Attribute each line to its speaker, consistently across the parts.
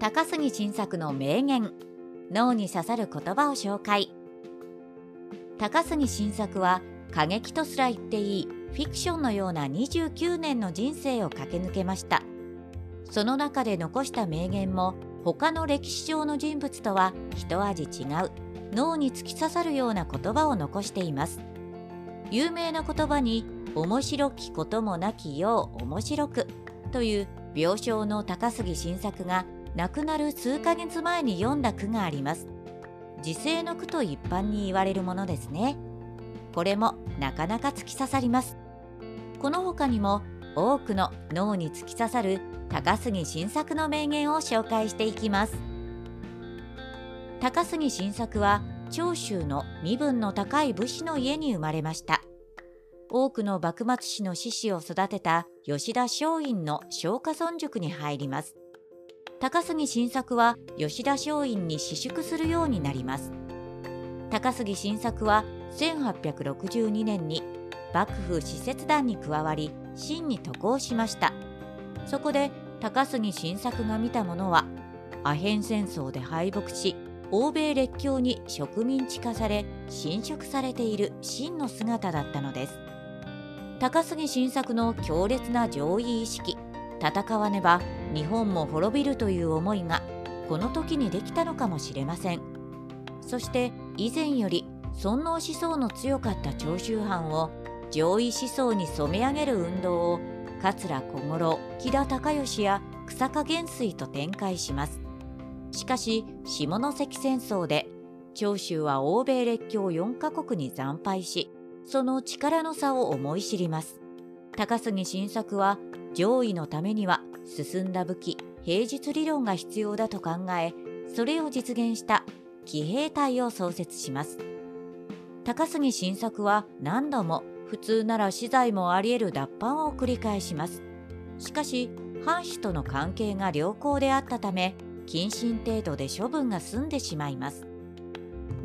Speaker 1: 高杉晋作の名言脳に刺さる言葉を紹介。高杉晋作は過激とすら言っていいフィクションのような29年の人生を駆け抜けました。その中で残した名言も他の歴史上の人物とは一味違う脳に突き刺さるような言葉を残しています。有名な言葉に面白きこともなきよう面白くという病床の高杉晋作が亡くなる数ヶ月前に読んだ句があります。時世の句と一般に言われるものですね。これもなかなか突き刺さります。この他にも多くの脳に突き刺さる高杉晋作の名言を紹介していきます。高杉晋作は長州の身分の高い武士の家に生まれました。多くの幕末史の志士を育てた吉田松陰の松下村塾に入ります。高杉晋作は吉田松陰に私淑するようになります。高杉晋作は1862年に幕府使節団に加わり清に渡航しました。そこで高杉晋作が見たものはアヘン戦争で敗北し欧米列強に植民地化され侵食されている真の姿だったのです。高杉晋作の強烈な上位意識。戦わねば日本も滅びるという思いがこの時にできたのかもしれません。そして以前より尊王思想の強かった長州藩を上位思想に染め上げる運動を桂小五郎木田孝允や草加元帥と展開します。しかし下関戦争で長州は欧米列強4カ国に惨敗しその力の差を思い知ります。高杉晋作は上位のためには進んだ武器平日理論が必要だと考えそれを実現した騎兵隊を創設します。高杉晋作は何度も普通なら死罪もあり得る脱藩を繰り返します。しかし藩主との関係が良好であったため謹慎程度で処分が済んでしまいます。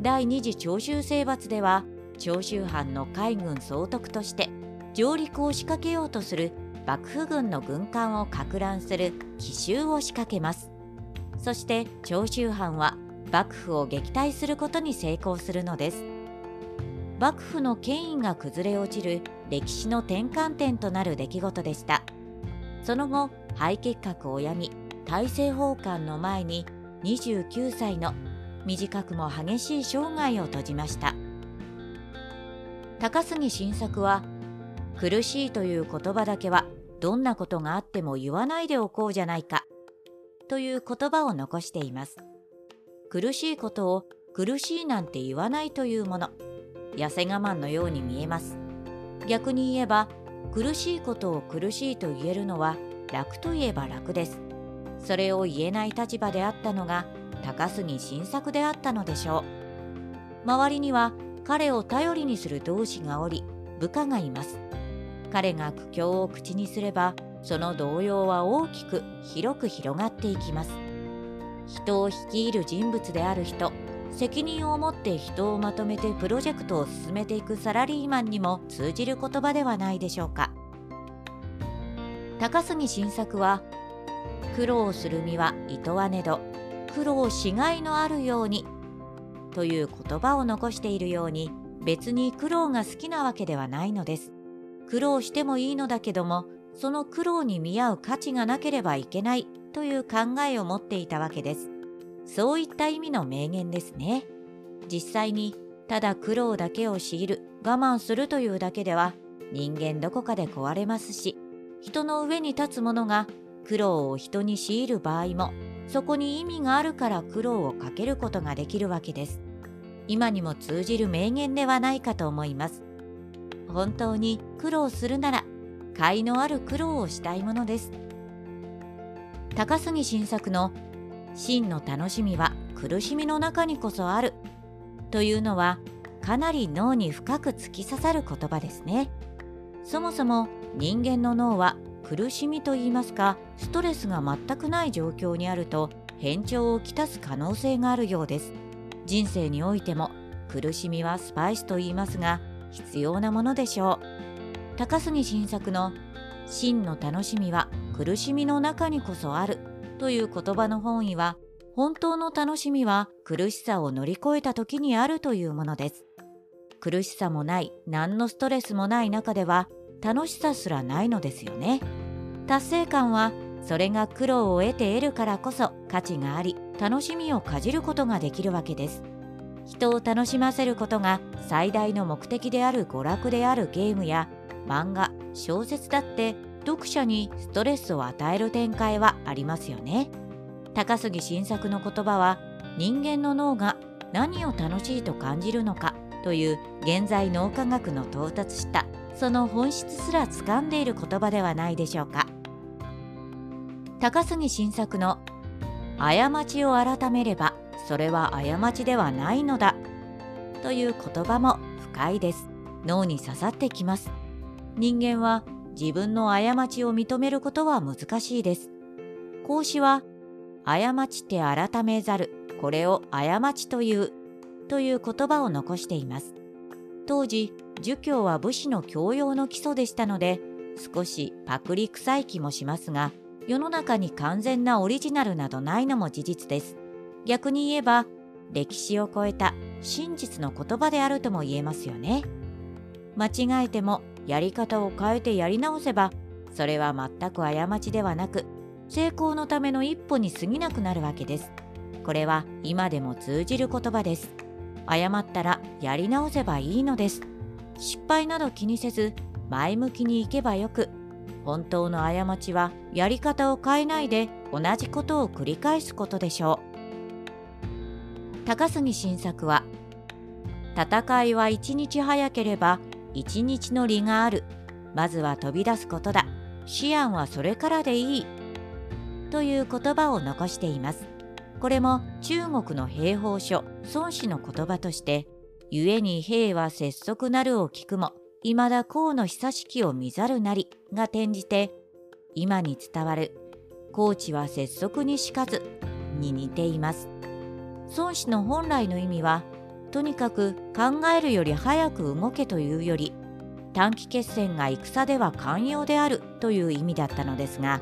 Speaker 1: 第二次長州征伐では長州藩の海軍総督として上陸を仕掛けようとする幕府軍の軍艦をか乱する奇襲を仕掛けます。そして長州藩は幕府を撃退することに成功するのです。幕府の権威が崩れ落ちる歴史の転換点となる出来事でした。その後肺結核を病み大政奉還の前に29歳の短くも激しい生涯を閉じました。高杉晋作は苦しいという言葉だけはどんなことがあっても言わないでおこうじゃないかという言葉を残しています。苦しいことを苦しいなんて言わないというもの痩せ我慢のように見えます。逆に言えば苦しいことを苦しいと言えるのは楽といえば楽です。それを言えない立場であったのが高杉晋作であったのでしょう。周りには彼を頼りにする同志がおり部下がいます。彼が苦境を口にすればその動揺は大きく広く広がっていきます。人を率いる人物である人責任を持って人をまとめてプロジェクトを進めていくサラリーマンにも通じる言葉ではないでしょうか。高杉晋作は苦労する身はいとわねど苦労しがいのあるようにという言葉を残しているように別に苦労が好きなわけではないのです。苦労してもいいのだけどもその苦労に見合う価値がなければいけないという考えを持っていたわけです。そういった意味の名言ですね。実際にただ苦労だけを強いる我慢するというだけでは人間どこかで壊れますし人の上に立つ者が苦労を人に強いる場合もそこに意味があるから苦労をかけることができるわけです。今にも通じる名言ではないかと思います。本当に苦労するなら甲斐のある苦労をしたいものです。高杉晋作の真の楽しみは苦しみの中にこそあるというのはかなり脳に深く突き刺さる言葉ですね。そもそも人間の脳は苦しみといいますかストレスが全くない状況にあると変調をきたす可能性があるようです。人生においても苦しみはスパイスと言いますが必要なものでしょう。高杉晋作の真の楽しみは苦しみの中にこそあるという言葉の本意は本当の楽しみは苦しさを乗り越えた時にあるというものです。苦しさもない何のストレスもない中では楽しさすらないのですよね。達成感はそれが苦労を得て得るからこそ価値があり楽しみをかじることができるわけです。人を楽しませることが最大の目的である娯楽であるゲームや漫画小説だって読者にストレスを与える展開はありますよね。高杉晋作の言葉は人間の脳が何を楽しいと感じるのかという現在脳科学の到達したその本質すら掴んでいる言葉ではないでしょうか。高杉晋作の「過ちを改めればそれは過ちではないのだ」という言葉も深いです。脳に刺さってきます。人間は自分の過ちを認めることは難しいです。孔子は過ちて改めざるこれを過ちというという言葉を残しています。当時儒教は武士の教養の基礎でしたので少しパクリ臭い気もしますが世の中に完全なオリジナルなどないのも事実です。逆に言えば歴史を超えた真実の言葉であるとも言えますよね。間違えてもやり方を変えてやり直せばそれは全く過ちではなく成功のための一歩に過ぎなくなるわけです。これは今でも通じる言葉です。謝ったらやり直せばいいのです。失敗など気にせず前向きにいけばよく本当の過ちはやり方を変えないで同じことを繰り返すことでしょう。高杉晋作は戦いは一日早ければ一日の利がある。まずは飛び出すことだ。思案はそれからでいい。という言葉を残しています。これも中国の兵法書孫子の言葉として故に兵は拙速なるを聞くも未だ孔の久しきを見ざるなりが転じて今に伝わる高知は拙速にしかずに似ています。孫子の本来の意味はとにかく考えるより早く動けというより短期決戦が戦では寛容であるという意味だったのですが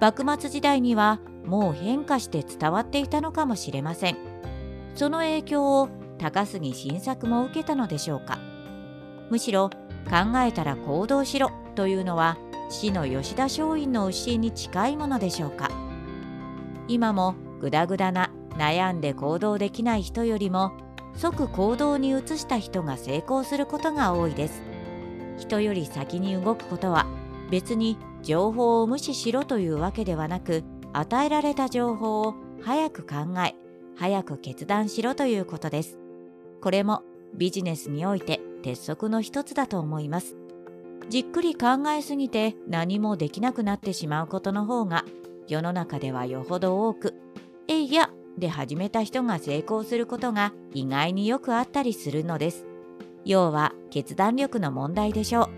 Speaker 1: 幕末時代にはもう変化して伝わっていたのかもしれません。その影響を高杉晋作も受けたのでしょうか。むしろ考えたら行動しろというのは死の吉田松陰の教えに近いものでしょうか。今もグダグダな悩んで行動できない人よりも即行動に移した人が成功することが多いです。人より先に動くことは別に情報を無視しろというわけではなく与えられた情報を早く考え早く決断しろということです。これもビジネスにおいて鉄則の一つだと思います。じっくり考えすぎて何もできなくなってしまうことの方が世の中ではよほど多く「えいや!」で始めた人が成功することが意外によくあったりするのです。要は決断力の問題でしょう。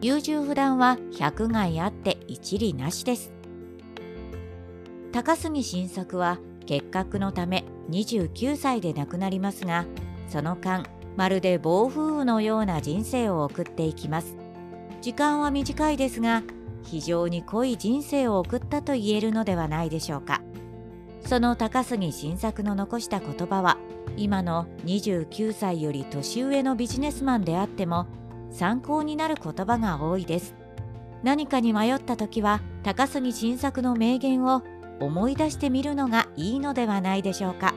Speaker 1: 優柔不断は百害あって一理なしです。高杉晋作は結核のため29歳で亡くなりますがその間まるで暴風雨のような人生を送っていきます。時間は短いですが非常に濃い人生を送ったと言えるのではないでしょうか。その高杉晋作の残した言葉は今の29歳より年上のビジネスマンであっても参考になる言葉が多いです。何かに迷った時は高杉晋作の名言を思い出してみるのがいいのではないでしょうか。